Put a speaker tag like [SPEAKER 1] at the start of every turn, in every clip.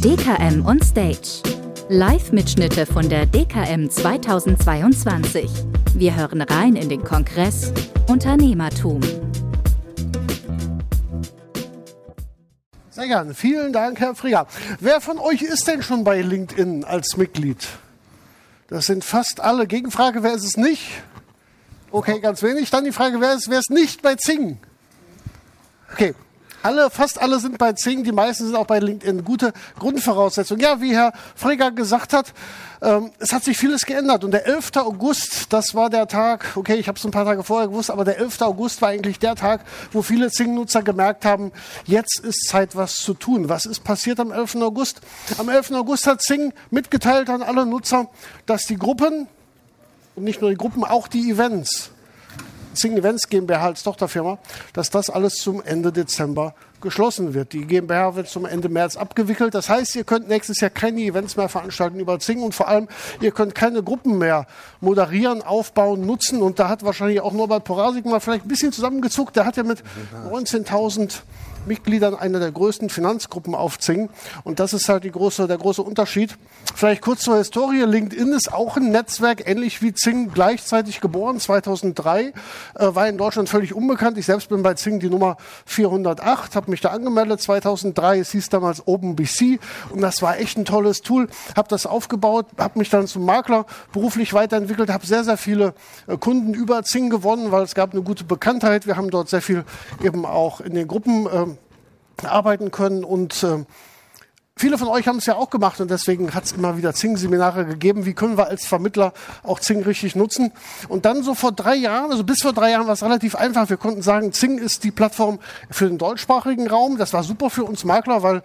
[SPEAKER 1] DKM on Stage. Live-Mitschnitte von der DKM 2022. Wir hören rein in den Kongress Unternehmertum.
[SPEAKER 2] Sehr gerne. Vielen Dank, Herr Frieger. Wer von euch ist denn schon bei LinkedIn als Mitglied? Das sind fast alle. Gegenfrage, wer ist es nicht? Okay, ganz wenig. Dann die Frage, wer ist, wer ist nicht bei Zing? Okay, alle, fast alle sind bei Zing, die meisten sind auch bei LinkedIn. Gute Grundvoraussetzung. Ja, wie Herr Freger gesagt hat, ähm, es hat sich vieles geändert. Und der 11. August, das war der Tag, okay, ich habe es ein paar Tage vorher gewusst, aber der 11. August war eigentlich der Tag, wo viele Zing-Nutzer gemerkt haben, jetzt ist Zeit, was zu tun. Was ist passiert am 11. August? Am 11. August hat Zing mitgeteilt an alle Nutzer, dass die Gruppen, und nicht nur die Gruppen, auch die Events, Zing Events GmbH als Tochterfirma, dass das alles zum Ende Dezember geschlossen wird. Die GmbH wird zum Ende März abgewickelt. Das heißt, ihr könnt nächstes Jahr keine Events mehr veranstalten über Zing und vor allem, ihr könnt keine Gruppen mehr moderieren, aufbauen, nutzen. Und da hat wahrscheinlich auch Norbert Porasik mal vielleicht ein bisschen zusammengezuckt. Der hat ja mit 19.000 Mitgliedern einer der größten Finanzgruppen auf Zing. Und das ist halt große, der große Unterschied. Vielleicht kurz zur Historie. LinkedIn ist auch ein Netzwerk, ähnlich wie Zing, gleichzeitig geboren, 2003. Äh, war in Deutschland völlig unbekannt. Ich selbst bin bei Zing die Nummer 408, habe mich da angemeldet 2003. Es hieß damals OpenBC und das war echt ein tolles Tool. Habe das aufgebaut, habe mich dann zum Makler beruflich weiterentwickelt, habe sehr, sehr viele äh, Kunden über Zing gewonnen, weil es gab eine gute Bekanntheit. Wir haben dort sehr viel eben auch in den Gruppen äh, arbeiten können und äh, Viele von euch haben es ja auch gemacht und deswegen hat es immer wieder Zing-Seminare gegeben. Wie können wir als Vermittler auch Zing richtig nutzen? Und dann so vor drei Jahren, also bis vor drei Jahren war es relativ einfach. Wir konnten sagen, Zing ist die Plattform für den deutschsprachigen Raum. Das war super für uns Makler, weil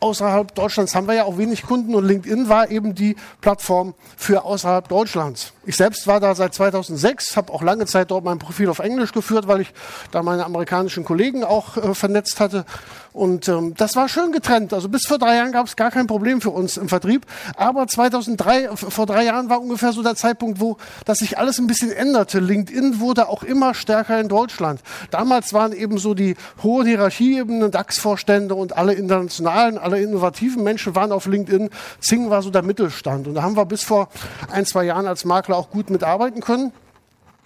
[SPEAKER 2] außerhalb Deutschlands haben wir ja auch wenig Kunden und LinkedIn war eben die Plattform für außerhalb Deutschlands. Ich selbst war da seit 2006, habe auch lange Zeit dort mein Profil auf Englisch geführt, weil ich da meine amerikanischen Kollegen auch äh, vernetzt hatte. Und ähm, das war schön getrennt. Also bis vor drei Jahren gab es gar kein Problem für uns im Vertrieb. Aber 2003, vor drei Jahren war ungefähr so der Zeitpunkt, wo das sich alles ein bisschen änderte. LinkedIn wurde auch immer stärker in Deutschland. Damals waren eben so die hohen Hierarchieebenen, DAX-Vorstände und alle internationalen, alle innovativen Menschen waren auf LinkedIn. Zing war so der Mittelstand. Und da haben wir bis vor ein, zwei Jahren als Makler auch gut mitarbeiten können.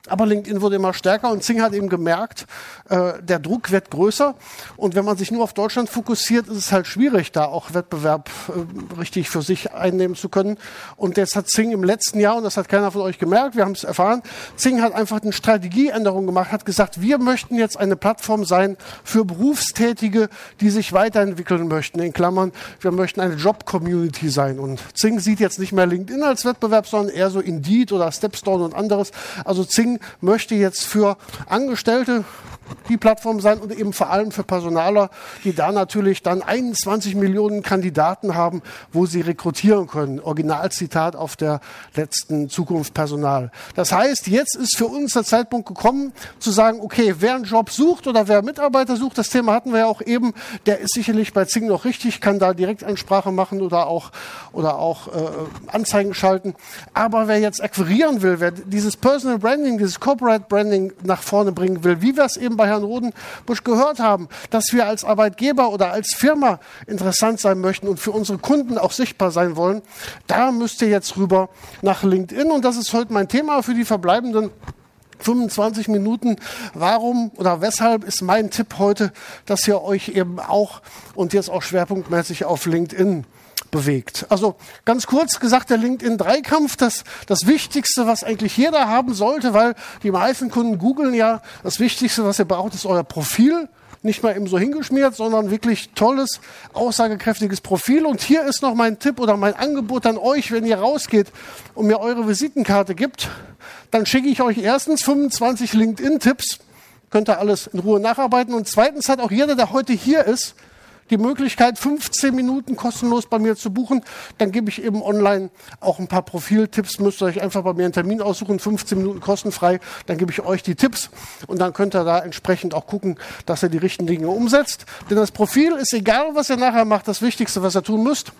[SPEAKER 2] Aber LinkedIn wurde immer stärker und Zing hat eben gemerkt, äh, der Druck wird größer. Und wenn man sich nur auf Deutschland fokussiert, ist es halt schwierig, da auch Wettbewerb äh, richtig für sich einnehmen zu können. Und jetzt hat Zing im letzten Jahr, und das hat keiner von euch gemerkt, wir haben es erfahren, Zing hat einfach eine Strategieänderung gemacht, hat gesagt, wir möchten jetzt eine Plattform sein für Berufstätige, die sich weiterentwickeln möchten. In Klammern, wir möchten eine Job-Community sein. Und Zing sieht jetzt nicht mehr LinkedIn als Wettbewerb, sondern eher so Indeed oder Stepstone und anderes. Also Zing möchte jetzt für Angestellte die Plattform sein und eben vor allem für Personaler, die da natürlich dann 21 Millionen Kandidaten haben, wo sie rekrutieren können. Originalzitat auf der letzten Zukunft Personal. Das heißt, jetzt ist für uns der Zeitpunkt gekommen, zu sagen, okay, wer einen Job sucht oder wer Mitarbeiter sucht, das Thema hatten wir ja auch eben, der ist sicherlich bei Zing noch richtig, kann da Direktansprache machen oder auch, oder auch äh, Anzeigen schalten. Aber wer jetzt akquirieren will, wer dieses Personal Branding, dieses Corporate Branding nach vorne bringen will, wie wir es eben bei Herrn Rodenbusch gehört haben, dass wir als Arbeitgeber oder als Firma interessant sein möchten und für unsere Kunden auch sichtbar sein wollen, da müsst ihr jetzt rüber nach LinkedIn. Und das ist heute mein Thema für die verbleibenden 25 Minuten. Warum oder weshalb ist mein Tipp heute, dass ihr euch eben auch und jetzt auch schwerpunktmäßig auf LinkedIn bewegt. Also ganz kurz gesagt, der LinkedIn-Dreikampf, das, das Wichtigste, was eigentlich jeder haben sollte, weil die meisten Kunden googeln ja, das Wichtigste, was ihr braucht, ist euer Profil. Nicht mal eben so hingeschmiert, sondern wirklich tolles, aussagekräftiges Profil. Und hier ist noch mein Tipp oder mein Angebot an euch, wenn ihr rausgeht und mir eure Visitenkarte gibt, dann schicke ich euch erstens 25 LinkedIn-Tipps. Könnt ihr alles in Ruhe nacharbeiten. Und zweitens hat auch jeder, der heute hier ist, die Möglichkeit, 15 Minuten kostenlos bei mir zu buchen. Dann gebe ich eben online auch ein paar Profiltipps. Müsst ihr euch einfach bei mir einen Termin aussuchen, 15 Minuten kostenfrei. Dann gebe ich euch die Tipps und dann könnt ihr da entsprechend auch gucken, dass ihr die richtigen Dinge umsetzt. Denn das Profil ist egal, was ihr nachher macht, das Wichtigste, was ihr tun müsst.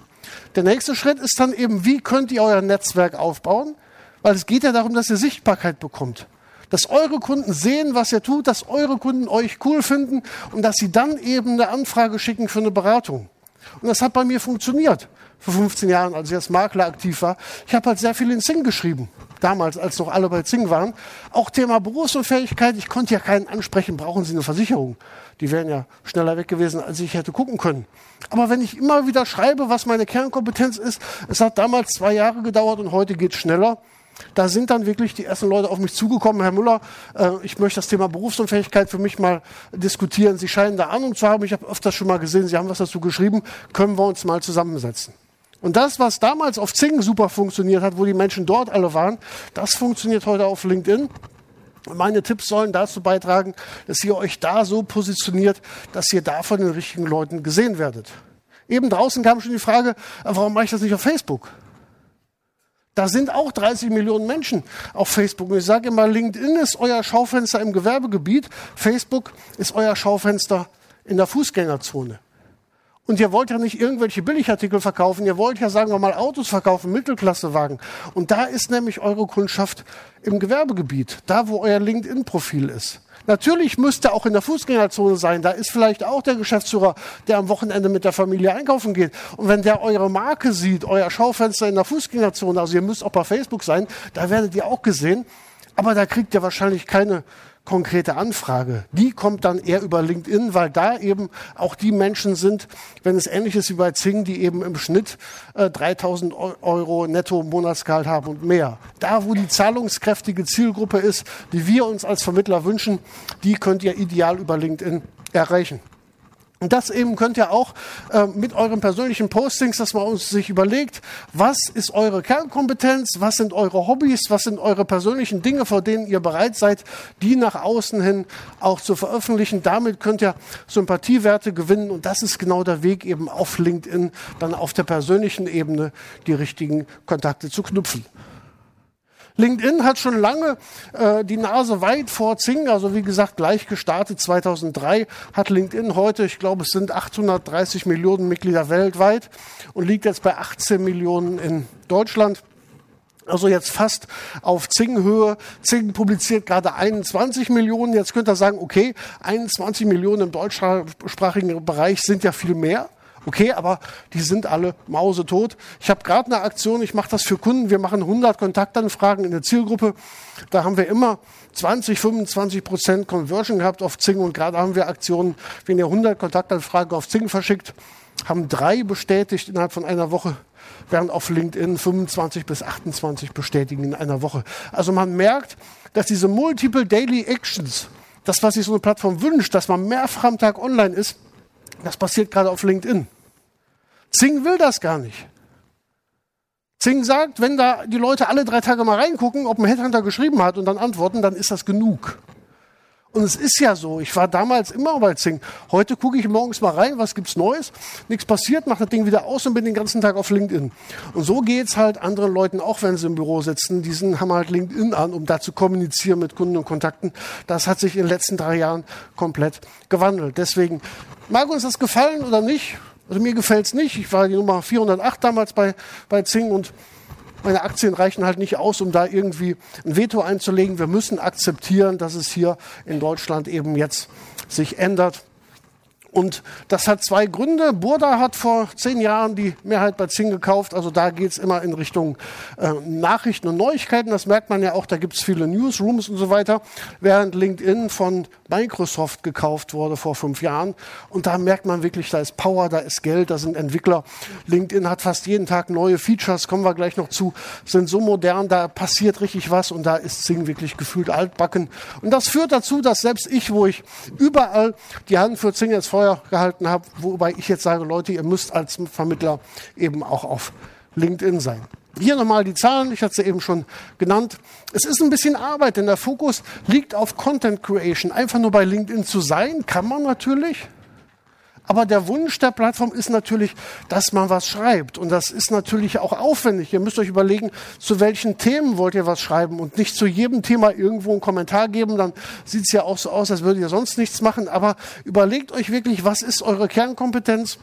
[SPEAKER 2] Der nächste Schritt ist dann eben, wie könnt ihr euer Netzwerk aufbauen? Weil es geht ja darum, dass ihr Sichtbarkeit bekommt. Dass eure Kunden sehen, was ihr tut, dass eure Kunden euch cool finden und dass sie dann eben eine Anfrage schicken für eine Beratung. Und das hat bei mir funktioniert vor 15 Jahren, als ich als Makler aktiv war. Ich habe halt sehr viel in Zing geschrieben. Damals, als noch alle bei Zing waren. Auch Thema Berufsunfähigkeit. Ich konnte ja keinen ansprechen. Brauchen Sie eine Versicherung? Die wären ja schneller weg gewesen, als ich hätte gucken können. Aber wenn ich immer wieder schreibe, was meine Kernkompetenz ist, es hat damals zwei Jahre gedauert und heute geht schneller. Da sind dann wirklich die ersten Leute auf mich zugekommen. Herr Müller, äh, ich möchte das Thema Berufsunfähigkeit für mich mal diskutieren. Sie scheinen da Ahnung zu haben. Ich habe öfters schon mal gesehen, Sie haben was dazu geschrieben. Können wir uns mal zusammensetzen? Und das, was damals auf Zing super funktioniert hat, wo die Menschen dort alle waren, das funktioniert heute auf LinkedIn. Meine Tipps sollen dazu beitragen, dass ihr euch da so positioniert, dass ihr da von den richtigen Leuten gesehen werdet. Eben draußen kam schon die Frage, warum mache ich das nicht auf Facebook? Da sind auch 30 Millionen Menschen auf Facebook. Und ich sage immer, LinkedIn ist euer Schaufenster im Gewerbegebiet, Facebook ist euer Schaufenster in der Fußgängerzone. Und ihr wollt ja nicht irgendwelche Billigartikel verkaufen, ihr wollt ja, sagen wir mal, Autos verkaufen, Mittelklassewagen. Und da ist nämlich eure Kundschaft im Gewerbegebiet, da wo euer LinkedIn-Profil ist. Natürlich müsste auch in der Fußgängerzone sein. Da ist vielleicht auch der Geschäftsführer, der am Wochenende mit der Familie einkaufen geht. Und wenn der eure Marke sieht, euer Schaufenster in der Fußgängerzone, also ihr müsst auch bei Facebook sein, da werdet ihr auch gesehen. Aber da kriegt ihr wahrscheinlich keine konkrete Anfrage. Die kommt dann eher über LinkedIn, weil da eben auch die Menschen sind, wenn es ähnlich ist wie bei Zing, die eben im Schnitt äh, 3000 Euro netto Monatsgehalt haben und mehr. Da, wo die zahlungskräftige Zielgruppe ist, die wir uns als Vermittler wünschen, die könnt ihr ideal über LinkedIn erreichen. Und das eben könnt ihr auch äh, mit euren persönlichen Postings, dass man uns sich überlegt, was ist eure Kernkompetenz, was sind eure Hobbys, was sind eure persönlichen Dinge, vor denen ihr bereit seid, die nach außen hin auch zu veröffentlichen. Damit könnt ihr Sympathiewerte gewinnen und das ist genau der Weg eben auf LinkedIn, dann auf der persönlichen Ebene die richtigen Kontakte zu knüpfen. LinkedIn hat schon lange äh, die Nase weit vor Zing, also wie gesagt gleich gestartet 2003 hat LinkedIn heute, ich glaube es sind 830 Millionen Mitglieder weltweit und liegt jetzt bei 18 Millionen in Deutschland. Also jetzt fast auf Zing-Höhe. Zing publiziert gerade 21 Millionen. Jetzt könnt ihr sagen, okay, 21 Millionen im deutschsprachigen Bereich sind ja viel mehr. Okay, aber die sind alle mausetot. Ich habe gerade eine Aktion, ich mache das für Kunden. Wir machen 100 Kontaktanfragen in der Zielgruppe. Da haben wir immer 20, 25 Prozent Conversion gehabt auf Zing und gerade haben wir Aktionen, wenn ihr 100 Kontaktanfragen auf Zing verschickt, haben drei bestätigt innerhalb von einer Woche, während auf LinkedIn 25 bis 28 bestätigen in einer Woche. Also man merkt, dass diese Multiple Daily Actions, das, was sich so eine Plattform wünscht, dass man mehrfach am Tag online ist, das passiert gerade auf LinkedIn. Zing will das gar nicht. Zing sagt, wenn da die Leute alle drei Tage mal reingucken, ob ein Headhunter geschrieben hat und dann antworten, dann ist das genug. Und es ist ja so, ich war damals immer bei Zing. Heute gucke ich morgens mal rein, was gibt's Neues? Nichts passiert, mache das Ding wieder aus und bin den ganzen Tag auf LinkedIn. Und so geht's halt anderen Leuten auch, wenn sie im Büro sitzen. Die sind, haben halt LinkedIn an, um da zu kommunizieren mit Kunden und Kontakten. Das hat sich in den letzten drei Jahren komplett gewandelt. Deswegen mag uns das gefallen oder nicht. Also mir gefällt's nicht. Ich war die Nummer 408 damals bei, bei Zing und meine Aktien reichen halt nicht aus, um da irgendwie ein Veto einzulegen. Wir müssen akzeptieren, dass es hier in Deutschland eben jetzt sich ändert. Und das hat zwei Gründe. Burda hat vor zehn Jahren die Mehrheit bei Zing gekauft. Also da geht's immer in Richtung äh, Nachrichten und Neuigkeiten. Das merkt man ja auch, da gibt's viele Newsrooms und so weiter. Während LinkedIn von Microsoft gekauft wurde vor fünf Jahren. Und da merkt man wirklich, da ist Power, da ist Geld, da sind Entwickler. LinkedIn hat fast jeden Tag neue Features, kommen wir gleich noch zu, sind so modern, da passiert richtig was und da ist Zing wirklich gefühlt altbacken. Und das führt dazu, dass selbst ich, wo ich überall die Hand für Zing jetzt Feuer gehalten habe, wobei ich jetzt sage, Leute, ihr müsst als Vermittler eben auch auf LinkedIn sein. Hier nochmal die Zahlen, ich hatte sie eben schon genannt. Es ist ein bisschen Arbeit, denn der Fokus liegt auf Content Creation. Einfach nur bei LinkedIn zu sein, kann man natürlich. Aber der Wunsch der Plattform ist natürlich, dass man was schreibt. Und das ist natürlich auch aufwendig. Ihr müsst euch überlegen, zu welchen Themen wollt ihr was schreiben und nicht zu jedem Thema irgendwo einen Kommentar geben. Dann sieht es ja auch so aus, als würdet ihr sonst nichts machen. Aber überlegt euch wirklich, was ist eure Kernkompetenz?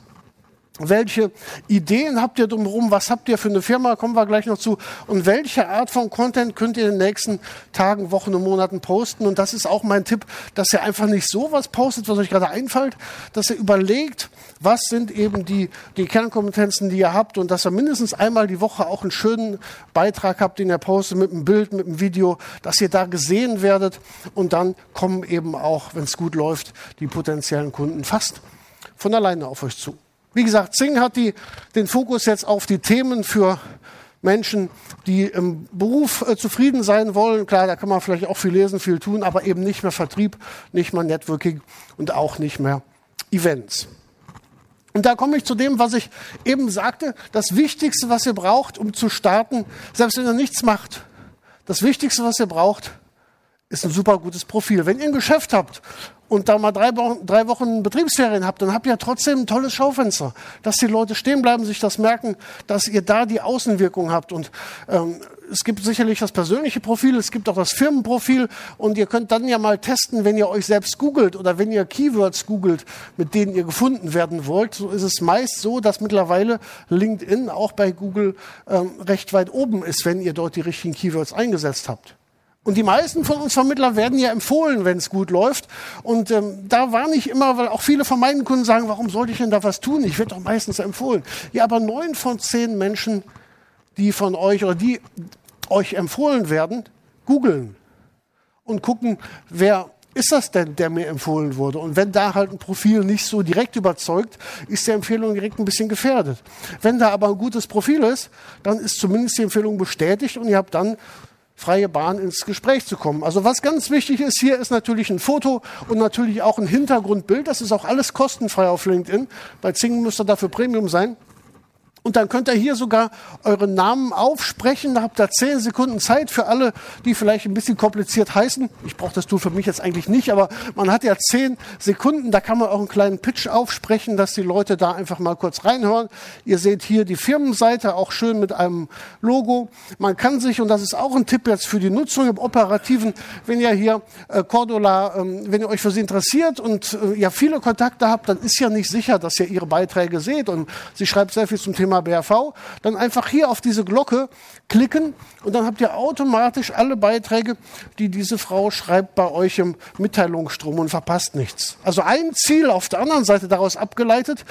[SPEAKER 2] Welche Ideen habt ihr drumherum? Was habt ihr für eine Firma? Kommen wir gleich noch zu. Und welche Art von Content könnt ihr in den nächsten Tagen, Wochen und Monaten posten? Und das ist auch mein Tipp, dass ihr einfach nicht so was postet, was euch gerade einfällt, dass ihr überlegt, was sind eben die, die Kernkompetenzen, die ihr habt und dass ihr mindestens einmal die Woche auch einen schönen Beitrag habt, den ihr postet mit einem Bild, mit einem Video, dass ihr da gesehen werdet und dann kommen eben auch, wenn es gut läuft, die potenziellen Kunden fast von alleine auf euch zu. Wie gesagt, Zing hat die, den Fokus jetzt auf die Themen für Menschen, die im Beruf äh, zufrieden sein wollen. Klar, da kann man vielleicht auch viel lesen, viel tun, aber eben nicht mehr Vertrieb, nicht mehr Networking und auch nicht mehr Events. Und da komme ich zu dem, was ich eben sagte. Das Wichtigste, was ihr braucht, um zu starten, selbst wenn ihr nichts macht, das Wichtigste, was ihr braucht, ist ein super gutes Profil. Wenn ihr ein Geschäft habt und da mal drei Wochen, drei Wochen Betriebsferien habt, dann habt ihr trotzdem ein tolles Schaufenster, dass die Leute stehen bleiben, sich das merken, dass ihr da die Außenwirkung habt. Und ähm, es gibt sicherlich das persönliche Profil, es gibt auch das Firmenprofil und ihr könnt dann ja mal testen, wenn ihr euch selbst googelt oder wenn ihr Keywords googelt, mit denen ihr gefunden werden wollt. So ist es meist so, dass mittlerweile LinkedIn auch bei Google ähm, recht weit oben ist, wenn ihr dort die richtigen Keywords eingesetzt habt. Und die meisten von uns Vermittler werden ja empfohlen, wenn es gut läuft. Und ähm, da war nicht immer, weil auch viele von meinen Kunden sagen, warum sollte ich denn da was tun? Ich werde doch meistens empfohlen. Ja, aber neun von zehn Menschen, die von euch oder die euch empfohlen werden, googeln und gucken, wer ist das denn, der mir empfohlen wurde? Und wenn da halt ein Profil nicht so direkt überzeugt, ist die Empfehlung direkt ein bisschen gefährdet. Wenn da aber ein gutes Profil ist, dann ist zumindest die Empfehlung bestätigt und ihr habt dann freie Bahn ins Gespräch zu kommen. Also was ganz wichtig ist hier, ist natürlich ein Foto und natürlich auch ein Hintergrundbild. Das ist auch alles kostenfrei auf LinkedIn. Bei Zing müsste dafür Premium sein. Und dann könnt ihr hier sogar euren Namen aufsprechen. Da habt ihr zehn Sekunden Zeit für alle, die vielleicht ein bisschen kompliziert heißen. Ich brauche das Tool für mich jetzt eigentlich nicht, aber man hat ja zehn Sekunden. Da kann man auch einen kleinen Pitch aufsprechen, dass die Leute da einfach mal kurz reinhören. Ihr seht hier die Firmenseite, auch schön mit einem Logo. Man kann sich, und das ist auch ein Tipp jetzt für die Nutzung im Operativen, wenn ihr hier äh, Cordula, ähm, wenn ihr euch für sie interessiert und äh, ja viele Kontakte habt, dann ist ja nicht sicher, dass ihr ihre Beiträge seht. Und sie schreibt sehr viel zum Thema Thema BRV, dann einfach hier auf diese Glocke klicken und dann habt ihr automatisch alle Beiträge, die diese Frau schreibt, bei euch im Mitteilungsstrom und verpasst nichts. Also ein Ziel auf der anderen Seite daraus abgeleitet,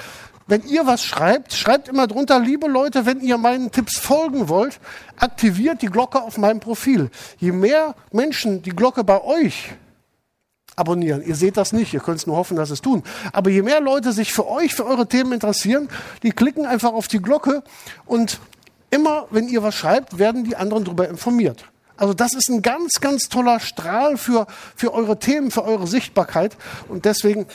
[SPEAKER 2] wenn ihr was schreibt, schreibt immer drunter, liebe Leute, wenn ihr meinen Tipps folgen wollt, aktiviert die Glocke auf meinem Profil. Je mehr Menschen die Glocke bei euch abonnieren. Ihr seht das nicht, ihr könnt es nur hoffen, dass es tun. Aber je mehr Leute sich für euch, für eure Themen interessieren, die klicken einfach auf die Glocke und immer, wenn ihr was schreibt, werden die anderen darüber informiert. Also das ist ein ganz, ganz toller Strahl für, für eure Themen, für eure Sichtbarkeit. Und deswegen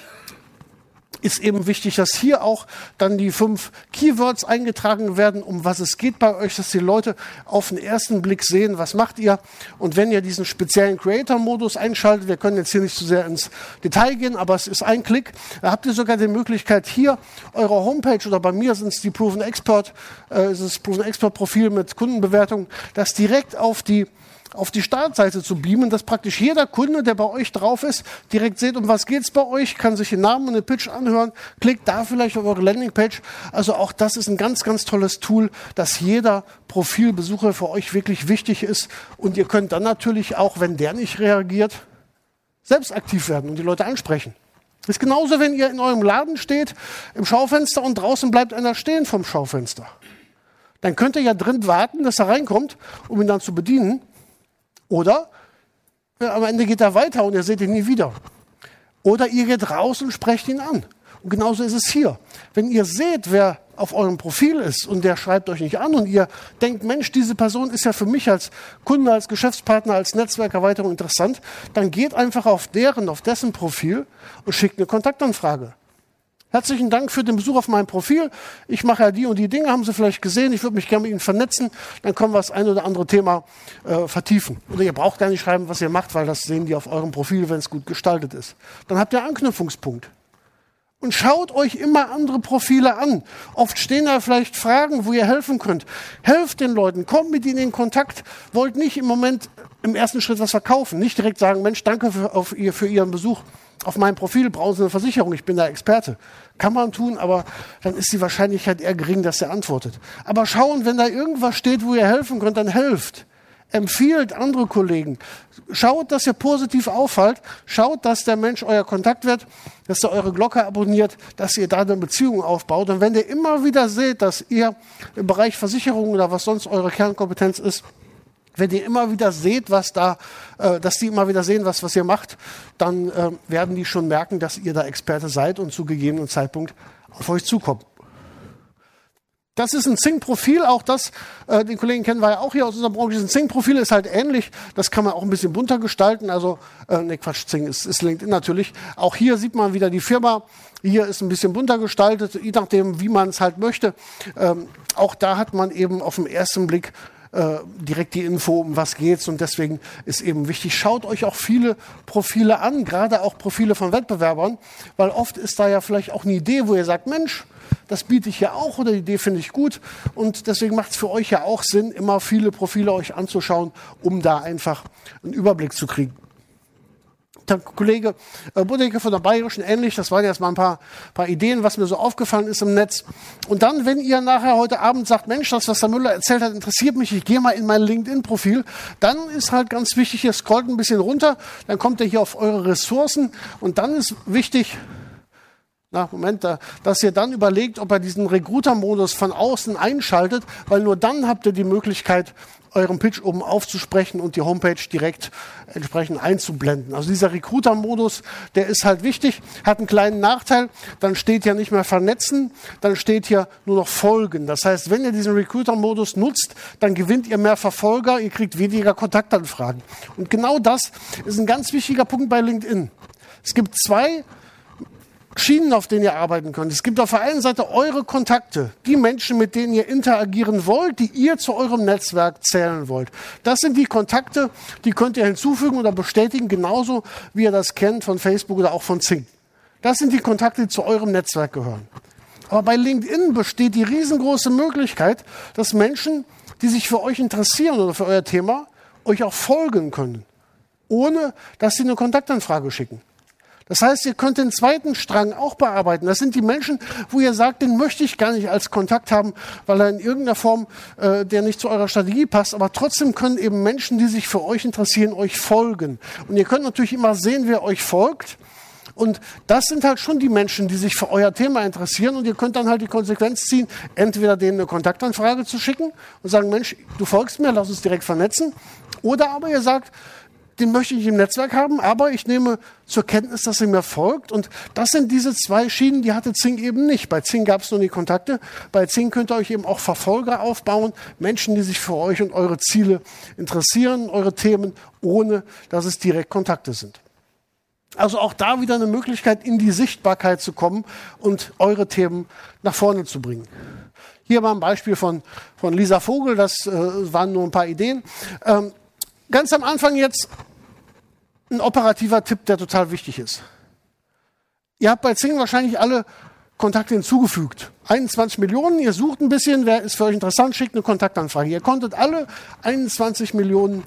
[SPEAKER 2] ist eben wichtig, dass hier auch dann die fünf Keywords eingetragen werden, um was es geht bei euch, dass die Leute auf den ersten Blick sehen, was macht ihr. Und wenn ihr diesen speziellen Creator-Modus einschaltet, wir können jetzt hier nicht zu sehr ins Detail gehen, aber es ist ein Klick, da habt ihr sogar die Möglichkeit, hier eure Homepage oder bei mir sind es die Proven Expert, äh, ist das Proven Expert Profil mit Kundenbewertung, das direkt auf die auf die Startseite zu beamen, dass praktisch jeder Kunde, der bei euch drauf ist, direkt sieht, um was geht's bei euch, kann sich den Namen und den Pitch anhören, klickt da vielleicht auf eure Landingpage. Also auch das ist ein ganz, ganz tolles Tool, dass jeder Profilbesucher für euch wirklich wichtig ist. Und ihr könnt dann natürlich auch, wenn der nicht reagiert, selbst aktiv werden und die Leute ansprechen. Das ist genauso, wenn ihr in eurem Laden steht, im Schaufenster und draußen bleibt einer stehen vom Schaufenster. Dann könnt ihr ja drin warten, dass er reinkommt, um ihn dann zu bedienen. Oder ja, am Ende geht er weiter und ihr seht ihn nie wieder. Oder ihr geht raus und sprecht ihn an. Und genauso ist es hier. Wenn ihr seht, wer auf eurem Profil ist und der schreibt euch nicht an und ihr denkt, Mensch, diese Person ist ja für mich als Kunde, als Geschäftspartner, als Netzwerkerweiterung interessant, dann geht einfach auf deren, auf dessen Profil und schickt eine Kontaktanfrage. Herzlichen Dank für den Besuch auf meinem Profil. Ich mache ja die und die Dinge, haben Sie vielleicht gesehen. Ich würde mich gerne mit Ihnen vernetzen. Dann können wir das ein oder andere Thema äh, vertiefen. Oder ihr braucht gar nicht schreiben, was ihr macht, weil das sehen die auf eurem Profil, wenn es gut gestaltet ist. Dann habt ihr Anknüpfungspunkt. Und schaut euch immer andere Profile an. Oft stehen da vielleicht Fragen, wo ihr helfen könnt. Helft den Leuten, kommt mit ihnen in Kontakt. Wollt nicht im Moment im ersten Schritt was verkaufen. Nicht direkt sagen, Mensch, danke für, auf für Ihren Besuch auf meinem Profil brauchen Sie eine Versicherung, ich bin da Experte. Kann man tun, aber dann ist die Wahrscheinlichkeit eher gering, dass er antwortet. Aber schauen, wenn da irgendwas steht, wo ihr helfen könnt, dann helft. Empfiehlt andere Kollegen. Schaut, dass ihr positiv auffallt. Schaut, dass der Mensch euer Kontakt wird, dass er eure Glocke abonniert, dass ihr da eine Beziehung aufbaut. Und wenn ihr immer wieder seht, dass ihr im Bereich Versicherung oder was sonst eure Kernkompetenz ist, wenn ihr immer wieder seht, was da, äh, dass die immer wieder sehen, was, was ihr macht, dann äh, werden die schon merken, dass ihr da Experte seid und zu gegebenen Zeitpunkt auf euch zukommen. Das ist ein Zing-Profil, auch das, äh, den Kollegen kennen wir ja auch hier aus unserer Branche. Ein Zing-Profil ist halt ähnlich, das kann man auch ein bisschen bunter gestalten. Also, äh, ne Quatsch, Zing ist, ist LinkedIn natürlich. Auch hier sieht man wieder die Firma. Hier ist ein bisschen bunter gestaltet, je nachdem, wie man es halt möchte. Ähm, auch da hat man eben auf den ersten Blick äh, direkt die Info, um was geht's. Und deswegen ist eben wichtig, schaut euch auch viele Profile an, gerade auch Profile von Wettbewerbern, weil oft ist da ja vielleicht auch eine Idee, wo ihr sagt, Mensch, das biete ich ja auch oder die Idee finde ich gut. Und deswegen macht es für euch ja auch Sinn, immer viele Profile euch anzuschauen, um da einfach einen Überblick zu kriegen. Der Kollege äh, von der Bayerischen ähnlich, das waren jetzt mal ein paar, paar Ideen, was mir so aufgefallen ist im Netz. Und dann, wenn ihr nachher heute Abend sagt, Mensch, das, was der Müller erzählt hat, interessiert mich, ich gehe mal in mein LinkedIn-Profil, dann ist halt ganz wichtig, ihr scrollt ein bisschen runter, dann kommt ihr hier auf eure Ressourcen und dann ist wichtig, na, Moment, dass ihr dann überlegt, ob ihr diesen Recruiter-Modus von außen einschaltet, weil nur dann habt ihr die Möglichkeit, euren Pitch oben aufzusprechen und die Homepage direkt entsprechend einzublenden. Also dieser Recruiter-Modus, der ist halt wichtig, hat einen kleinen Nachteil, dann steht ja nicht mehr vernetzen, dann steht hier nur noch folgen. Das heißt, wenn ihr diesen Recruiter-Modus nutzt, dann gewinnt ihr mehr Verfolger, ihr kriegt weniger Kontaktanfragen. Und genau das ist ein ganz wichtiger Punkt bei LinkedIn. Es gibt zwei Schienen, auf denen ihr arbeiten könnt. Es gibt auf der einen Seite eure Kontakte, die Menschen, mit denen ihr interagieren wollt, die ihr zu eurem Netzwerk zählen wollt. Das sind die Kontakte, die könnt ihr hinzufügen oder bestätigen, genauso wie ihr das kennt von Facebook oder auch von Zing. Das sind die Kontakte, die zu eurem Netzwerk gehören. Aber bei LinkedIn besteht die riesengroße Möglichkeit, dass Menschen, die sich für euch interessieren oder für euer Thema, euch auch folgen können, ohne dass sie eine Kontaktanfrage schicken. Das heißt, ihr könnt den zweiten Strang auch bearbeiten. Das sind die Menschen, wo ihr sagt, den möchte ich gar nicht als Kontakt haben, weil er in irgendeiner Form, äh, der nicht zu eurer Strategie passt. Aber trotzdem können eben Menschen, die sich für euch interessieren, euch folgen. Und ihr könnt natürlich immer sehen, wer euch folgt. Und das sind halt schon die Menschen, die sich für euer Thema interessieren. Und ihr könnt dann halt die Konsequenz ziehen, entweder denen eine Kontaktanfrage zu schicken und sagen, Mensch, du folgst mir, lass uns direkt vernetzen. Oder aber ihr sagt, den möchte ich im Netzwerk haben, aber ich nehme zur Kenntnis, dass er mir folgt. Und das sind diese zwei Schienen, die hatte Zing eben nicht. Bei Zing gab es nur die Kontakte. Bei Zing könnt ihr euch eben auch Verfolger aufbauen, Menschen, die sich für euch und eure Ziele interessieren, eure Themen, ohne dass es direkt Kontakte sind. Also auch da wieder eine Möglichkeit, in die Sichtbarkeit zu kommen und eure Themen nach vorne zu bringen. Hier mal ein Beispiel von, von Lisa Vogel, das äh, waren nur ein paar Ideen. Ähm, ganz am Anfang jetzt ein operativer Tipp, der total wichtig ist. Ihr habt bei Zing wahrscheinlich alle Kontakte hinzugefügt. 21 Millionen, ihr sucht ein bisschen, wer ist für euch interessant, schickt eine Kontaktanfrage. Ihr konntet alle 21 Millionen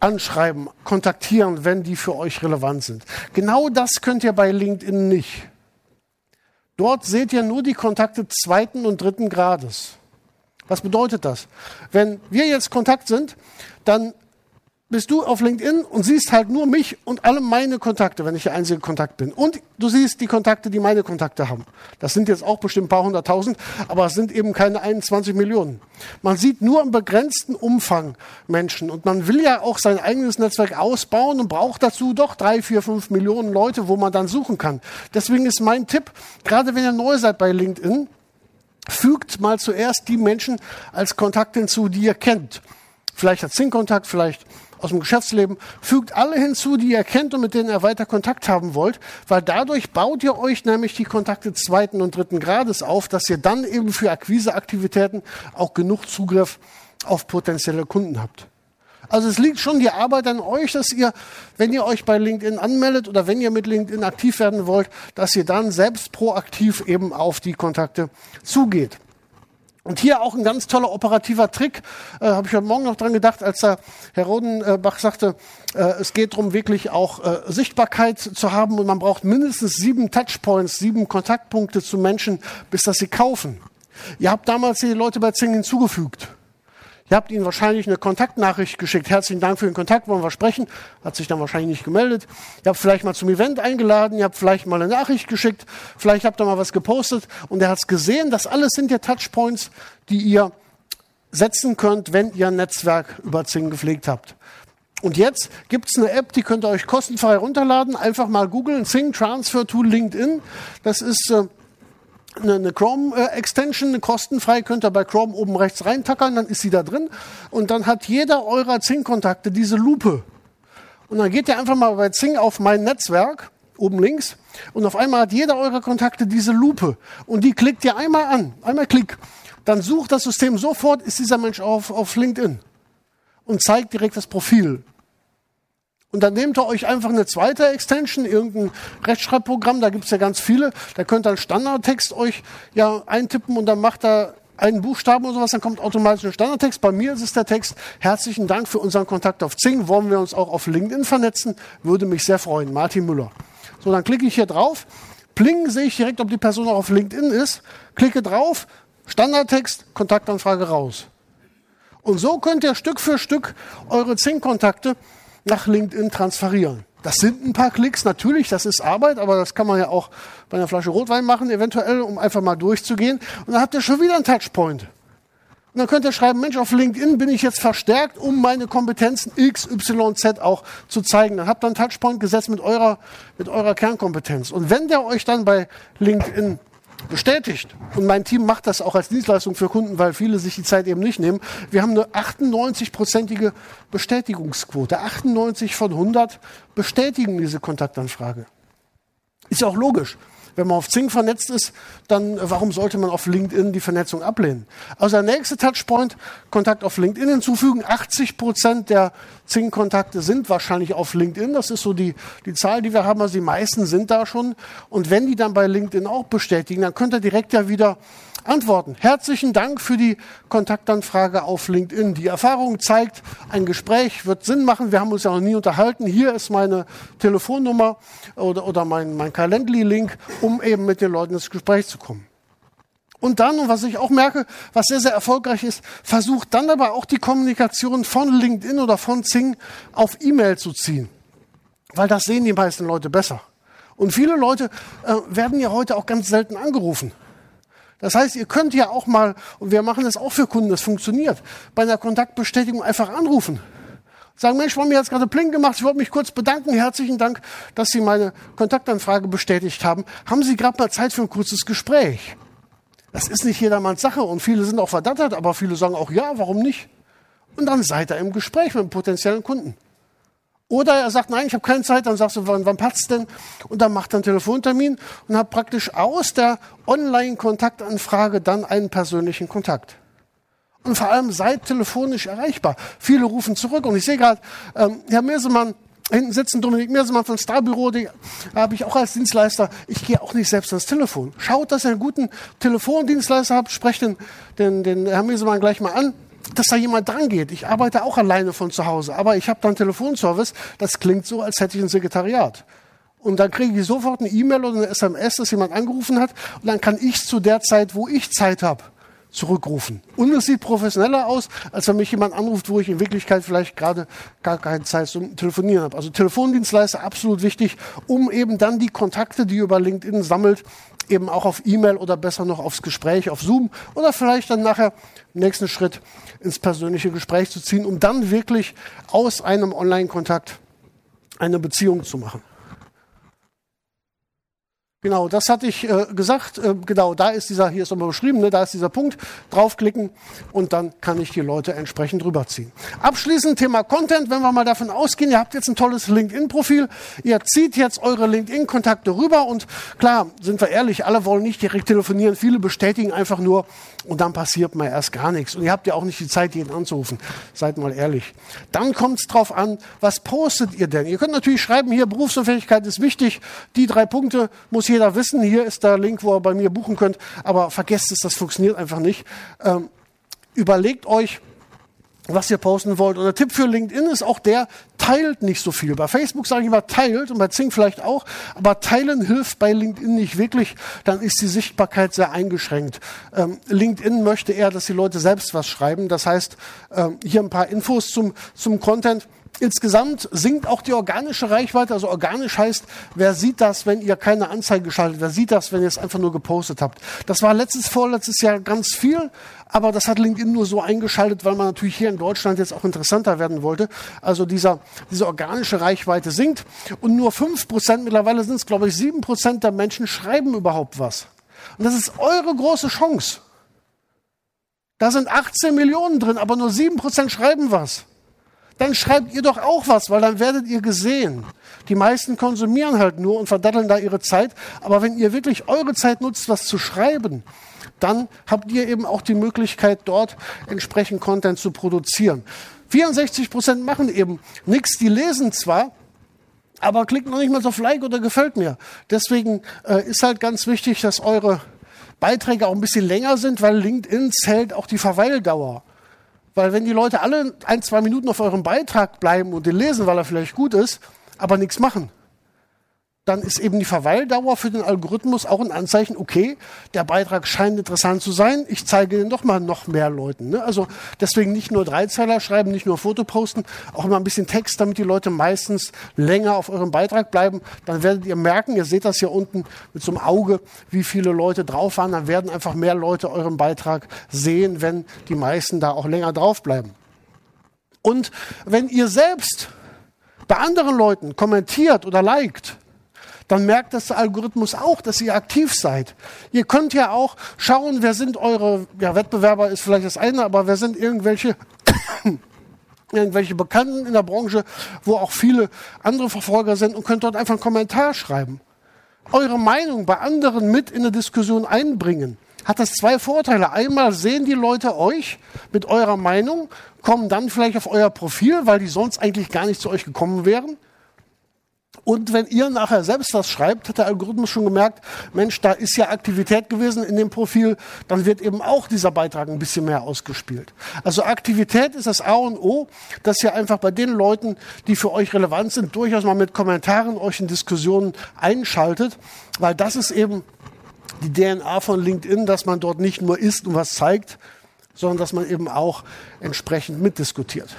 [SPEAKER 2] anschreiben, kontaktieren, wenn die für euch relevant sind. Genau das könnt ihr bei LinkedIn nicht. Dort seht ihr nur die Kontakte zweiten und dritten Grades. Was bedeutet das? Wenn wir jetzt Kontakt sind, dann bist du auf LinkedIn und siehst halt nur mich und alle meine Kontakte, wenn ich der einzige Kontakt bin. Und du siehst die Kontakte, die meine Kontakte haben. Das sind jetzt auch bestimmt ein paar hunderttausend, aber es sind eben keine 21 Millionen. Man sieht nur im begrenzten Umfang Menschen und man will ja auch sein eigenes Netzwerk ausbauen und braucht dazu doch drei, vier, fünf Millionen Leute, wo man dann suchen kann. Deswegen ist mein Tipp, gerade wenn ihr neu seid bei LinkedIn, fügt mal zuerst die Menschen als Kontakt hinzu, die ihr kennt. Vielleicht hat Zing-Kontakt, vielleicht aus dem Geschäftsleben, fügt alle hinzu, die ihr kennt und mit denen ihr weiter Kontakt haben wollt, weil dadurch baut ihr euch nämlich die Kontakte zweiten und dritten Grades auf, dass ihr dann eben für Akquiseaktivitäten auch genug Zugriff auf potenzielle Kunden habt. Also es liegt schon die Arbeit an euch, dass ihr, wenn ihr euch bei LinkedIn anmeldet oder wenn ihr mit LinkedIn aktiv werden wollt, dass ihr dann selbst proaktiv eben auf die Kontakte zugeht. Und hier auch ein ganz toller operativer Trick, äh, habe ich heute Morgen noch dran gedacht, als der Herr Rodenbach sagte, äh, es geht darum, wirklich auch äh, Sichtbarkeit zu haben und man braucht mindestens sieben Touchpoints, sieben Kontaktpunkte zu Menschen, bis dass sie kaufen. Ihr habt damals die Leute bei Zing hinzugefügt. Ihr habt ihnen wahrscheinlich eine Kontaktnachricht geschickt. Herzlichen Dank für den Kontakt, wollen wir sprechen. Hat sich dann wahrscheinlich nicht gemeldet. Ihr habt vielleicht mal zum Event eingeladen, ihr habt vielleicht mal eine Nachricht geschickt, vielleicht habt ihr mal was gepostet und er hat es gesehen. Das alles sind ja Touchpoints, die ihr setzen könnt, wenn ihr ein Netzwerk über Zing gepflegt habt. Und jetzt gibt es eine App, die könnt ihr euch kostenfrei runterladen. Einfach mal googeln, Zing Transfer to LinkedIn. Das ist äh, eine, Chrome-Extension, eine kostenfrei, könnt ihr bei Chrome oben rechts reintackern, dann ist sie da drin. Und dann hat jeder eurer Zing-Kontakte diese Lupe. Und dann geht ihr einfach mal bei Zing auf mein Netzwerk, oben links, und auf einmal hat jeder eurer Kontakte diese Lupe. Und die klickt ihr einmal an, einmal Klick. Dann sucht das System sofort, ist dieser Mensch auf, auf LinkedIn. Und zeigt direkt das Profil. Und dann nehmt ihr euch einfach eine zweite Extension, irgendein Rechtschreibprogramm, da gibt's ja ganz viele. Da könnt ihr einen Standardtext euch ja eintippen und dann macht er einen Buchstaben oder sowas, dann kommt automatisch ein Standardtext. Bei mir ist es der Text, herzlichen Dank für unseren Kontakt auf Zing. Wollen wir uns auch auf LinkedIn vernetzen? Würde mich sehr freuen. Martin Müller. So, dann klicke ich hier drauf. Pling, sehe ich direkt, ob die Person auch auf LinkedIn ist. Klicke drauf, Standardtext, Kontaktanfrage raus. Und so könnt ihr Stück für Stück eure Zing-Kontakte nach LinkedIn transferieren. Das sind ein paar Klicks, natürlich, das ist Arbeit, aber das kann man ja auch bei einer Flasche Rotwein machen, eventuell, um einfach mal durchzugehen. Und dann habt ihr schon wieder einen Touchpoint. Und dann könnt ihr schreiben, Mensch, auf LinkedIn bin ich jetzt verstärkt, um meine Kompetenzen X, Y, Z auch zu zeigen. Dann habt ihr einen Touchpoint gesetzt mit eurer, mit eurer Kernkompetenz. Und wenn der euch dann bei LinkedIn bestätigt. Und mein Team macht das auch als Dienstleistung für Kunden, weil viele sich die Zeit eben nicht nehmen. Wir haben eine 98-prozentige Bestätigungsquote. 98 von 100 bestätigen diese Kontaktanfrage. Ist ja auch logisch. Wenn man auf Zing vernetzt ist, dann äh, warum sollte man auf LinkedIn die Vernetzung ablehnen? Also der nächste Touchpoint, Kontakt auf LinkedIn hinzufügen. 80 Prozent der Zing-Kontakte sind wahrscheinlich auf LinkedIn. Das ist so die, die Zahl, die wir haben. Also die meisten sind da schon. Und wenn die dann bei LinkedIn auch bestätigen, dann könnt ihr direkt ja wieder antworten. Herzlichen Dank für die Kontaktanfrage auf LinkedIn. Die Erfahrung zeigt, ein Gespräch wird Sinn machen. Wir haben uns ja noch nie unterhalten. Hier ist meine Telefonnummer oder, oder mein, mein Calendly-Link, um eben mit den Leuten ins Gespräch zu kommen. Und dann, und was ich auch merke, was sehr, sehr erfolgreich ist, versucht dann aber auch die Kommunikation von LinkedIn oder von Zing auf E-Mail zu ziehen. Weil das sehen die meisten Leute besser. Und viele Leute äh, werden ja heute auch ganz selten angerufen. Das heißt, ihr könnt ja auch mal, und wir machen das auch für Kunden, das funktioniert, bei einer Kontaktbestätigung einfach anrufen. Sagen, Mensch, wir haben mir jetzt gerade Pling gemacht, ich wollte mich kurz bedanken, herzlichen Dank, dass Sie meine Kontaktanfrage bestätigt haben. Haben Sie gerade mal Zeit für ein kurzes Gespräch? Das ist nicht jedermanns Sache und viele sind auch verdattert, aber viele sagen auch ja, warum nicht? Und dann seid ihr im Gespräch mit einem potenziellen Kunden. Oder er sagt, nein, ich habe keine Zeit, dann sagst du, wann, wann passt denn? Und dann macht er einen Telefontermin und hat praktisch aus der Online-Kontaktanfrage dann einen persönlichen Kontakt. Und vor allem seid telefonisch erreichbar. Viele rufen zurück und ich sehe gerade, ähm, Herr Mirsemann, hinten sitzen Dominik Mirsemann von Starbüro, die habe ich auch als Dienstleister. Ich gehe auch nicht selbst ans Telefon. Schaut, dass ihr einen guten Telefondienstleister habt, sprecht den, den, den Herrn Mirsemann gleich mal an dass da jemand dran geht. Ich arbeite auch alleine von zu Hause, aber ich habe dann Telefonservice. Das klingt so, als hätte ich ein Sekretariat. Und dann kriege ich sofort eine E-Mail oder eine SMS, dass jemand angerufen hat. Und dann kann ich zu der Zeit, wo ich Zeit habe, zurückrufen. Und es sieht professioneller aus, als wenn mich jemand anruft, wo ich in Wirklichkeit vielleicht gerade gar keine Zeit zum Telefonieren habe. Also Telefondienstleister absolut wichtig, um eben dann die Kontakte, die ihr über LinkedIn sammelt, eben auch auf E-Mail oder besser noch aufs Gespräch, auf Zoom oder vielleicht dann nachher im nächsten Schritt ins persönliche Gespräch zu ziehen, um dann wirklich aus einem Online-Kontakt eine Beziehung zu machen. Genau, das hatte ich äh, gesagt. Äh, genau, da ist dieser, hier ist nochmal beschrieben, ne, da ist dieser Punkt. Draufklicken und dann kann ich die Leute entsprechend rüberziehen. Abschließend Thema Content, wenn wir mal davon ausgehen, ihr habt jetzt ein tolles LinkedIn-Profil, ihr zieht jetzt eure LinkedIn-Kontakte rüber und klar, sind wir ehrlich, alle wollen nicht direkt telefonieren, viele bestätigen einfach nur und dann passiert mal erst gar nichts. Und ihr habt ja auch nicht die Zeit, jeden anzurufen. Seid mal ehrlich. Dann kommt es drauf an, was postet ihr denn? Ihr könnt natürlich schreiben, hier Berufsunfähigkeit ist wichtig, die drei Punkte muss jeder wissen. Hier ist der Link, wo ihr bei mir buchen könnt. Aber vergesst es, das funktioniert einfach nicht. Ähm, überlegt euch, was ihr posten wollt. Und der Tipp für LinkedIn ist auch der, teilt nicht so viel. Bei Facebook sage ich immer teilt und bei Zing vielleicht auch, aber teilen hilft bei LinkedIn nicht wirklich, dann ist die Sichtbarkeit sehr eingeschränkt. Ähm, LinkedIn möchte eher, dass die Leute selbst was schreiben. Das heißt, ähm, hier ein paar Infos zum, zum Content. Insgesamt sinkt auch die organische Reichweite. Also organisch heißt, wer sieht das, wenn ihr keine Anzeige geschaltet? Wer sieht das, wenn ihr es einfach nur gepostet habt? Das war letztes, vorletztes Jahr ganz viel, aber das hat LinkedIn nur so eingeschaltet, weil man natürlich hier in Deutschland jetzt auch interessanter werden wollte. Also dieser, diese organische Reichweite sinkt und nur fünf Prozent, mittlerweile sind es glaube ich sieben Prozent der Menschen schreiben überhaupt was. Und das ist eure große Chance. Da sind 18 Millionen drin, aber nur sieben Prozent schreiben was dann schreibt ihr doch auch was, weil dann werdet ihr gesehen. Die meisten konsumieren halt nur und verdatteln da ihre Zeit. Aber wenn ihr wirklich eure Zeit nutzt, was zu schreiben, dann habt ihr eben auch die Möglichkeit, dort entsprechend Content zu produzieren. 64 Prozent machen eben nichts. Die lesen zwar, aber klicken noch nicht mal auf Like oder gefällt mir. Deswegen äh, ist halt ganz wichtig, dass eure Beiträge auch ein bisschen länger sind, weil LinkedIn zählt auch die Verweildauer. Weil wenn die Leute alle ein, zwei Minuten auf eurem Beitrag bleiben und den lesen, weil er vielleicht gut ist, aber nichts machen, dann ist eben die Verweildauer für den Algorithmus auch ein Anzeichen, okay, der Beitrag scheint interessant zu sein, ich zeige den doch mal noch mehr Leuten. Ne? Also deswegen nicht nur Dreizeiler schreiben, nicht nur Foto posten, auch immer ein bisschen Text, damit die Leute meistens länger auf eurem Beitrag bleiben. Dann werdet ihr merken, ihr seht das hier unten mit so einem Auge, wie viele Leute drauf waren. Dann werden einfach mehr Leute euren Beitrag sehen, wenn die meisten da auch länger drauf bleiben. Und wenn ihr selbst bei anderen Leuten kommentiert oder liked, dann merkt das der Algorithmus auch, dass ihr aktiv seid. Ihr könnt ja auch schauen, wer sind eure ja, Wettbewerber, ist vielleicht das eine, aber wer sind irgendwelche irgendwelche Bekannten in der Branche, wo auch viele andere Verfolger sind und könnt dort einfach einen Kommentar schreiben. Eure Meinung bei anderen mit in eine Diskussion einbringen. Hat das zwei Vorteile. Einmal sehen die Leute euch mit eurer Meinung, kommen dann vielleicht auf euer Profil, weil die sonst eigentlich gar nicht zu euch gekommen wären. Und wenn ihr nachher selbst was schreibt, hat der Algorithmus schon gemerkt, Mensch, da ist ja Aktivität gewesen in dem Profil, dann wird eben auch dieser Beitrag ein bisschen mehr ausgespielt. Also Aktivität ist das A und O, dass ihr einfach bei den Leuten, die für euch relevant sind, durchaus mal mit Kommentaren euch in Diskussionen einschaltet, weil das ist eben die DNA von LinkedIn, dass man dort nicht nur ist und was zeigt, sondern dass man eben auch entsprechend mitdiskutiert.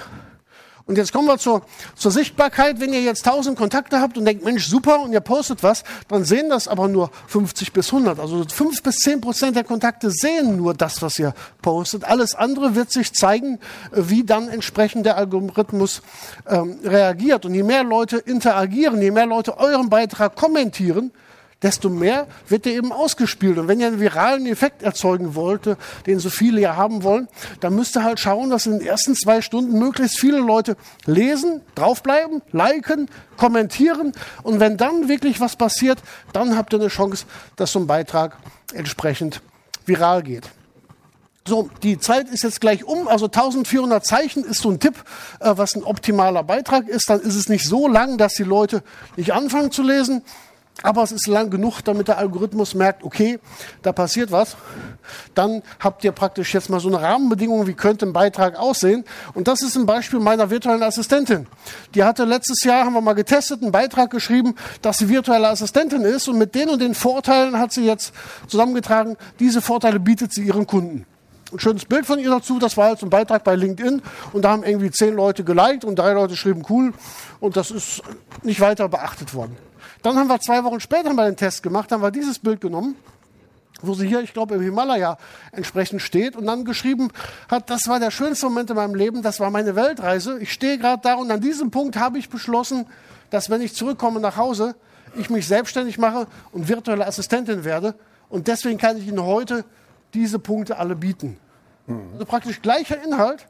[SPEAKER 2] Und jetzt kommen wir zur, zur Sichtbarkeit. Wenn ihr jetzt 1000 Kontakte habt und denkt, Mensch, super, und ihr postet was, dann sehen das aber nur 50 bis 100. Also 5 bis 10 Prozent der Kontakte sehen nur das, was ihr postet. Alles andere wird sich zeigen, wie dann entsprechend der Algorithmus ähm, reagiert. Und je mehr Leute interagieren, je mehr Leute euren Beitrag kommentieren, desto mehr wird der eben ausgespielt. Und wenn ihr einen viralen Effekt erzeugen wollte, den so viele ja haben wollen, dann müsst ihr halt schauen, dass in den ersten zwei Stunden möglichst viele Leute lesen, draufbleiben, liken, kommentieren. Und wenn dann wirklich was passiert, dann habt ihr eine Chance, dass so ein Beitrag entsprechend viral geht. So, die Zeit ist jetzt gleich um. Also 1400 Zeichen ist so ein Tipp, äh, was ein optimaler Beitrag ist. Dann ist es nicht so lang, dass die Leute nicht anfangen zu lesen. Aber es ist lang genug, damit der Algorithmus merkt, okay, da passiert was. Dann habt ihr praktisch jetzt mal so eine Rahmenbedingung, wie könnte ein Beitrag aussehen. Und das ist ein Beispiel meiner virtuellen Assistentin. Die hatte letztes Jahr, haben wir mal getestet, einen Beitrag geschrieben, dass sie virtuelle Assistentin ist. Und mit den und den Vorteilen hat sie jetzt zusammengetragen, diese Vorteile bietet sie ihren Kunden ein schönes Bild von ihr dazu. Das war jetzt ein Beitrag bei LinkedIn und da haben irgendwie zehn Leute geliked und drei Leute schrieben cool und das ist nicht weiter beachtet worden. Dann haben wir zwei Wochen später haben den Test gemacht, haben wir dieses Bild genommen, wo sie hier, ich glaube, im Himalaya entsprechend steht und dann geschrieben hat, das war der schönste Moment in meinem Leben, das war meine Weltreise. Ich stehe gerade da und an diesem Punkt habe ich beschlossen, dass wenn ich zurückkomme nach Hause, ich mich selbstständig mache und virtuelle Assistentin werde. Und deswegen kann ich Ihnen heute diese Punkte alle bieten. Mhm. Also praktisch gleicher Inhalt,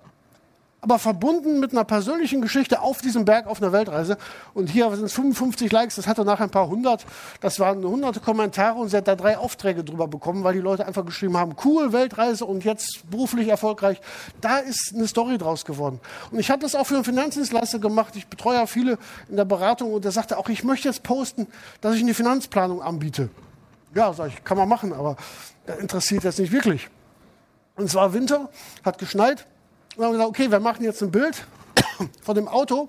[SPEAKER 2] aber verbunden mit einer persönlichen Geschichte auf diesem Berg auf einer Weltreise. Und hier sind es 55 Likes, das hatte nachher ein paar hundert. Das waren hunderte Kommentare und sie hat da drei Aufträge drüber bekommen, weil die Leute einfach geschrieben haben, cool, Weltreise und jetzt beruflich erfolgreich. Da ist eine Story draus geworden. Und ich habe das auch für einen Finanzdienstleister gemacht. Ich betreue ja viele in der Beratung und der sagte auch, ich möchte jetzt posten, dass ich eine Finanzplanung anbiete. Ja, sag ich, kann man machen, aber interessiert jetzt nicht wirklich. Und es war Winter, hat geschneit. Und haben gesagt, okay, wir machen jetzt ein Bild von dem Auto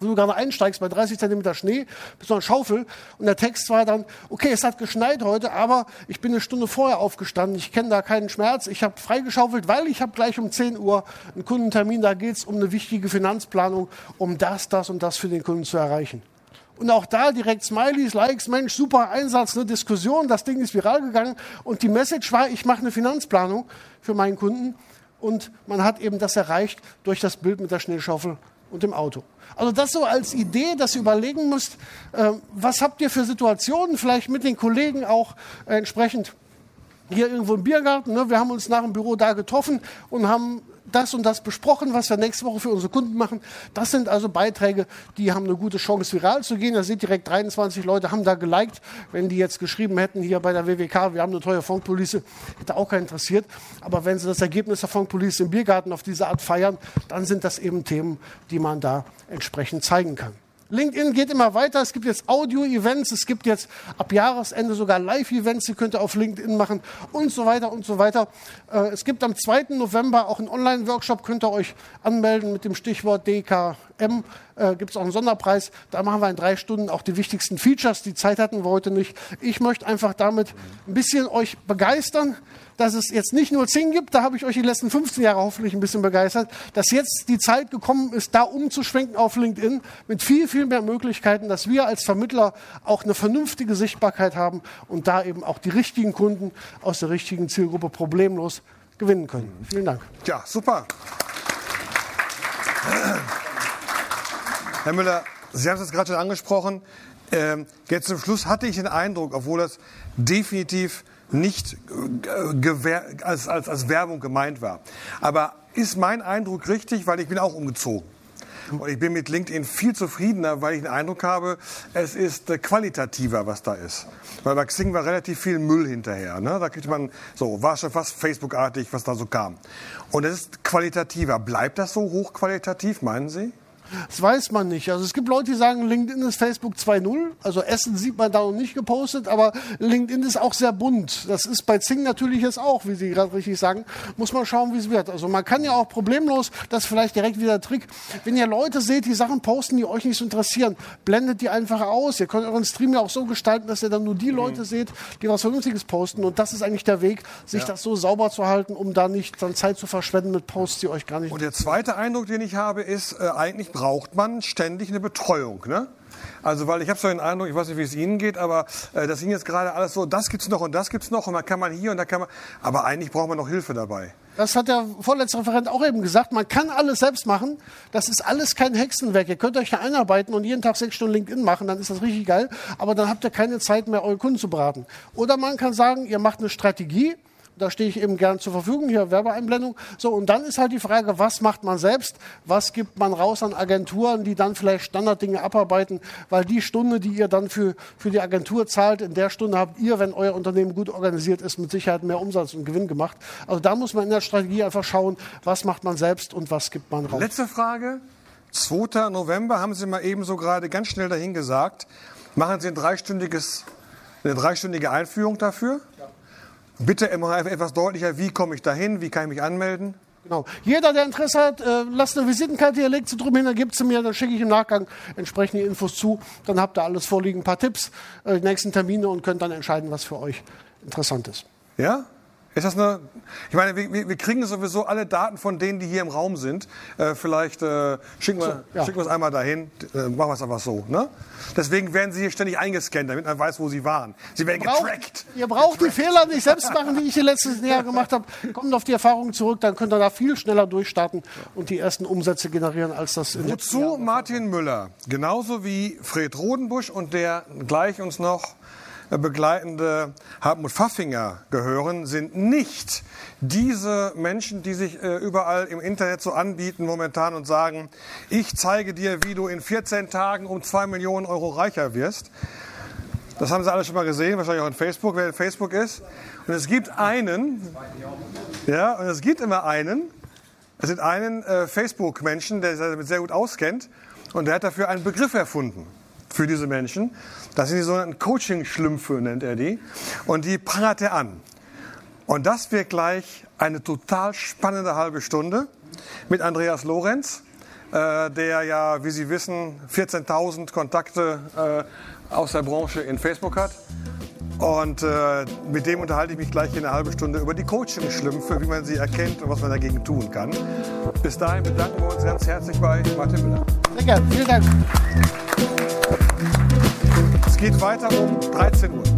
[SPEAKER 2] wo du gerade einsteigst bei 30 Zentimeter Schnee, bist du eine Schaufel. Und der Text war dann, okay, es hat geschneit heute, aber ich bin eine Stunde vorher aufgestanden. Ich kenne da keinen Schmerz. Ich habe freigeschaufelt, weil ich habe gleich um 10 Uhr einen Kundentermin. Da geht es um eine wichtige Finanzplanung, um das, das und das für den Kunden zu erreichen. Und auch da direkt Smileys, Likes, Mensch, super Einsatz, eine Diskussion, das Ding ist viral gegangen. Und die Message war, ich mache eine Finanzplanung für meinen Kunden. Und man hat eben das erreicht durch das Bild mit der Schneeschaufel und dem Auto. Also das so als Idee, dass ihr überlegen müsst, äh, was habt ihr für Situationen, vielleicht mit den Kollegen auch äh, entsprechend hier irgendwo im Biergarten. Ne? Wir haben uns nach dem Büro da getroffen und haben das und das besprochen, was wir nächste Woche für unsere Kunden machen. Das sind also Beiträge, die haben eine gute Chance, viral zu gehen. Da seht direkt 23 Leute haben da geliked. Wenn die jetzt geschrieben hätten, hier bei der WWK, wir haben eine teure Funkpolice, hätte auch keiner interessiert. Aber wenn sie das Ergebnis der Funkpolice im Biergarten auf diese Art feiern, dann sind das eben Themen, die man da entsprechend zeigen kann. LinkedIn geht immer weiter. Es gibt jetzt Audio-Events, es gibt jetzt ab Jahresende sogar Live-Events, die könnt ihr auf LinkedIn machen und so weiter und so weiter. Äh, es gibt am 2. November auch einen Online-Workshop, könnt ihr euch anmelden mit dem Stichwort DKM. Äh, gibt es auch einen Sonderpreis. Da machen wir in drei Stunden auch die wichtigsten Features. Die Zeit hatten wir heute nicht. Ich möchte einfach damit ein bisschen euch begeistern dass es jetzt nicht nur Zing gibt, da habe ich euch die letzten 15 Jahre hoffentlich ein bisschen begeistert, dass jetzt die Zeit gekommen ist, da umzuschwenken auf LinkedIn mit viel, viel mehr Möglichkeiten, dass wir als Vermittler auch eine vernünftige Sichtbarkeit haben und da eben auch die richtigen Kunden aus der richtigen Zielgruppe problemlos gewinnen können. Vielen Dank.
[SPEAKER 3] Ja, super. Herr Müller, Sie haben es gerade schon angesprochen. Ähm, jetzt zum Schluss hatte ich den Eindruck, obwohl das definitiv nicht äh, als, als, als Werbung gemeint war. Aber ist mein Eindruck richtig, weil ich bin auch umgezogen. Und ich bin mit LinkedIn viel zufriedener, weil ich den Eindruck habe, es ist äh, qualitativer, was da ist. Weil bei Xing war relativ viel Müll hinterher. Ne? Da kriegt man, so, war schon fast Facebook-artig, was da so kam. Und es ist qualitativer. Bleibt das so hochqualitativ, meinen Sie?
[SPEAKER 2] Das weiß man nicht. Also es gibt Leute, die sagen, LinkedIn ist Facebook 2.0. Also Essen sieht man da noch nicht gepostet, aber LinkedIn ist auch sehr bunt. Das ist bei Zing natürlich jetzt auch, wie Sie gerade richtig sagen. Muss man schauen, wie es wird. Also man kann ja auch problemlos, das ist vielleicht direkt wieder der Trick, wenn ihr Leute seht, die Sachen posten, die euch nicht so interessieren, blendet die einfach aus. Ihr könnt euren Stream ja auch so gestalten, dass ihr dann nur die Leute mhm. seht, die was Vernünftiges posten. Und das ist eigentlich der Weg, sich ja. das so sauber zu halten, um da nicht dann Zeit zu verschwenden mit Posts, die euch gar nicht...
[SPEAKER 3] Und der zweite Eindruck, den ich habe, ist, äh, eigentlich braucht man ständig eine Betreuung. Ne? Also, weil ich habe so den Eindruck, ich weiß nicht, wie es Ihnen geht, aber äh, das sind jetzt gerade alles so, das gibt's noch und das gibt's noch und dann kann man hier und da kann man, aber eigentlich braucht man noch Hilfe dabei.
[SPEAKER 2] Das hat der vorletzte Referent auch eben gesagt. Man kann alles selbst machen. Das ist alles kein Hexenwerk. Ihr könnt euch da einarbeiten und jeden Tag sechs Stunden LinkedIn machen, dann ist das richtig geil. Aber dann habt ihr keine Zeit mehr, eure Kunden zu beraten. Oder man kann sagen, ihr macht eine Strategie da stehe ich eben gern zur Verfügung, hier Werbeeinblendung. So, und dann ist halt die Frage, was macht man selbst? Was gibt man raus an Agenturen, die dann vielleicht Standarddinge abarbeiten? Weil die Stunde, die ihr dann für, für die Agentur zahlt, in der Stunde habt ihr, wenn euer Unternehmen gut organisiert ist, mit Sicherheit mehr Umsatz und Gewinn gemacht. Also da muss man in der Strategie einfach schauen, was macht man selbst und was gibt man raus.
[SPEAKER 3] Letzte Frage. 2. November haben Sie mal eben so gerade ganz schnell dahin gesagt. Machen Sie ein dreistündiges, eine dreistündige Einführung dafür? Bitte immer etwas deutlicher, wie komme ich dahin, wie kann ich mich anmelden?
[SPEAKER 2] Genau. Jeder, der Interesse hat, äh, lasst eine Visitenkarte hier, legt sie drum hin, dann gibt sie mir, dann schicke ich im Nachgang entsprechende Infos zu. Dann habt ihr alles vorliegen, ein paar Tipps, äh, die nächsten Termine und könnt dann entscheiden, was für euch interessant ist.
[SPEAKER 3] Ja? Ist das eine, ich meine, wir, wir, kriegen sowieso alle Daten von denen, die hier im Raum sind. Äh, vielleicht äh, schicken, wir, so, ja. schicken wir es einmal dahin, äh, machen wir es einfach so. Ne? Deswegen werden sie hier ständig eingescannt, damit man weiß, wo sie waren. Sie werden
[SPEAKER 2] braucht,
[SPEAKER 3] getrackt.
[SPEAKER 2] Ihr braucht getrackt. die Fehler nicht selbst machen, die ich die letzten Jahre gemacht habe. Kommt auf die Erfahrungen zurück, dann könnt ihr da viel schneller durchstarten und die ersten Umsätze generieren, als das
[SPEAKER 3] in Wozu Martin Müller, genauso wie Fred Rodenbusch und der gleich uns noch begleitende Hartmut Pfaffinger gehören, sind nicht diese Menschen, die sich äh, überall im Internet so anbieten momentan und sagen, ich zeige dir, wie du in 14 Tagen um 2 Millionen Euro reicher wirst. Das haben Sie alle schon mal gesehen, wahrscheinlich auch in Facebook, wer in Facebook ist. Und es gibt einen, ja, und es gibt immer einen, es gibt einen äh, Facebook-Menschen, der sich damit sehr gut auskennt und der hat dafür einen Begriff erfunden für diese Menschen. Das sind die sogenannten Coaching-Schlümpfe, nennt er die. Und die prangert er an. Und das wird gleich eine total spannende halbe Stunde mit Andreas Lorenz, äh, der ja, wie Sie wissen, 14.000 Kontakte äh, aus der Branche in Facebook hat. Und äh, mit dem unterhalte ich mich gleich in einer halben Stunde über die Coaching-Schlümpfe, wie man sie erkennt und was man dagegen tun kann. Bis dahin bedanken wir uns ganz herzlich bei Martin Müller.
[SPEAKER 2] Sehr gerne, vielen Dank.
[SPEAKER 3] Es geht weiter um 13 Uhr.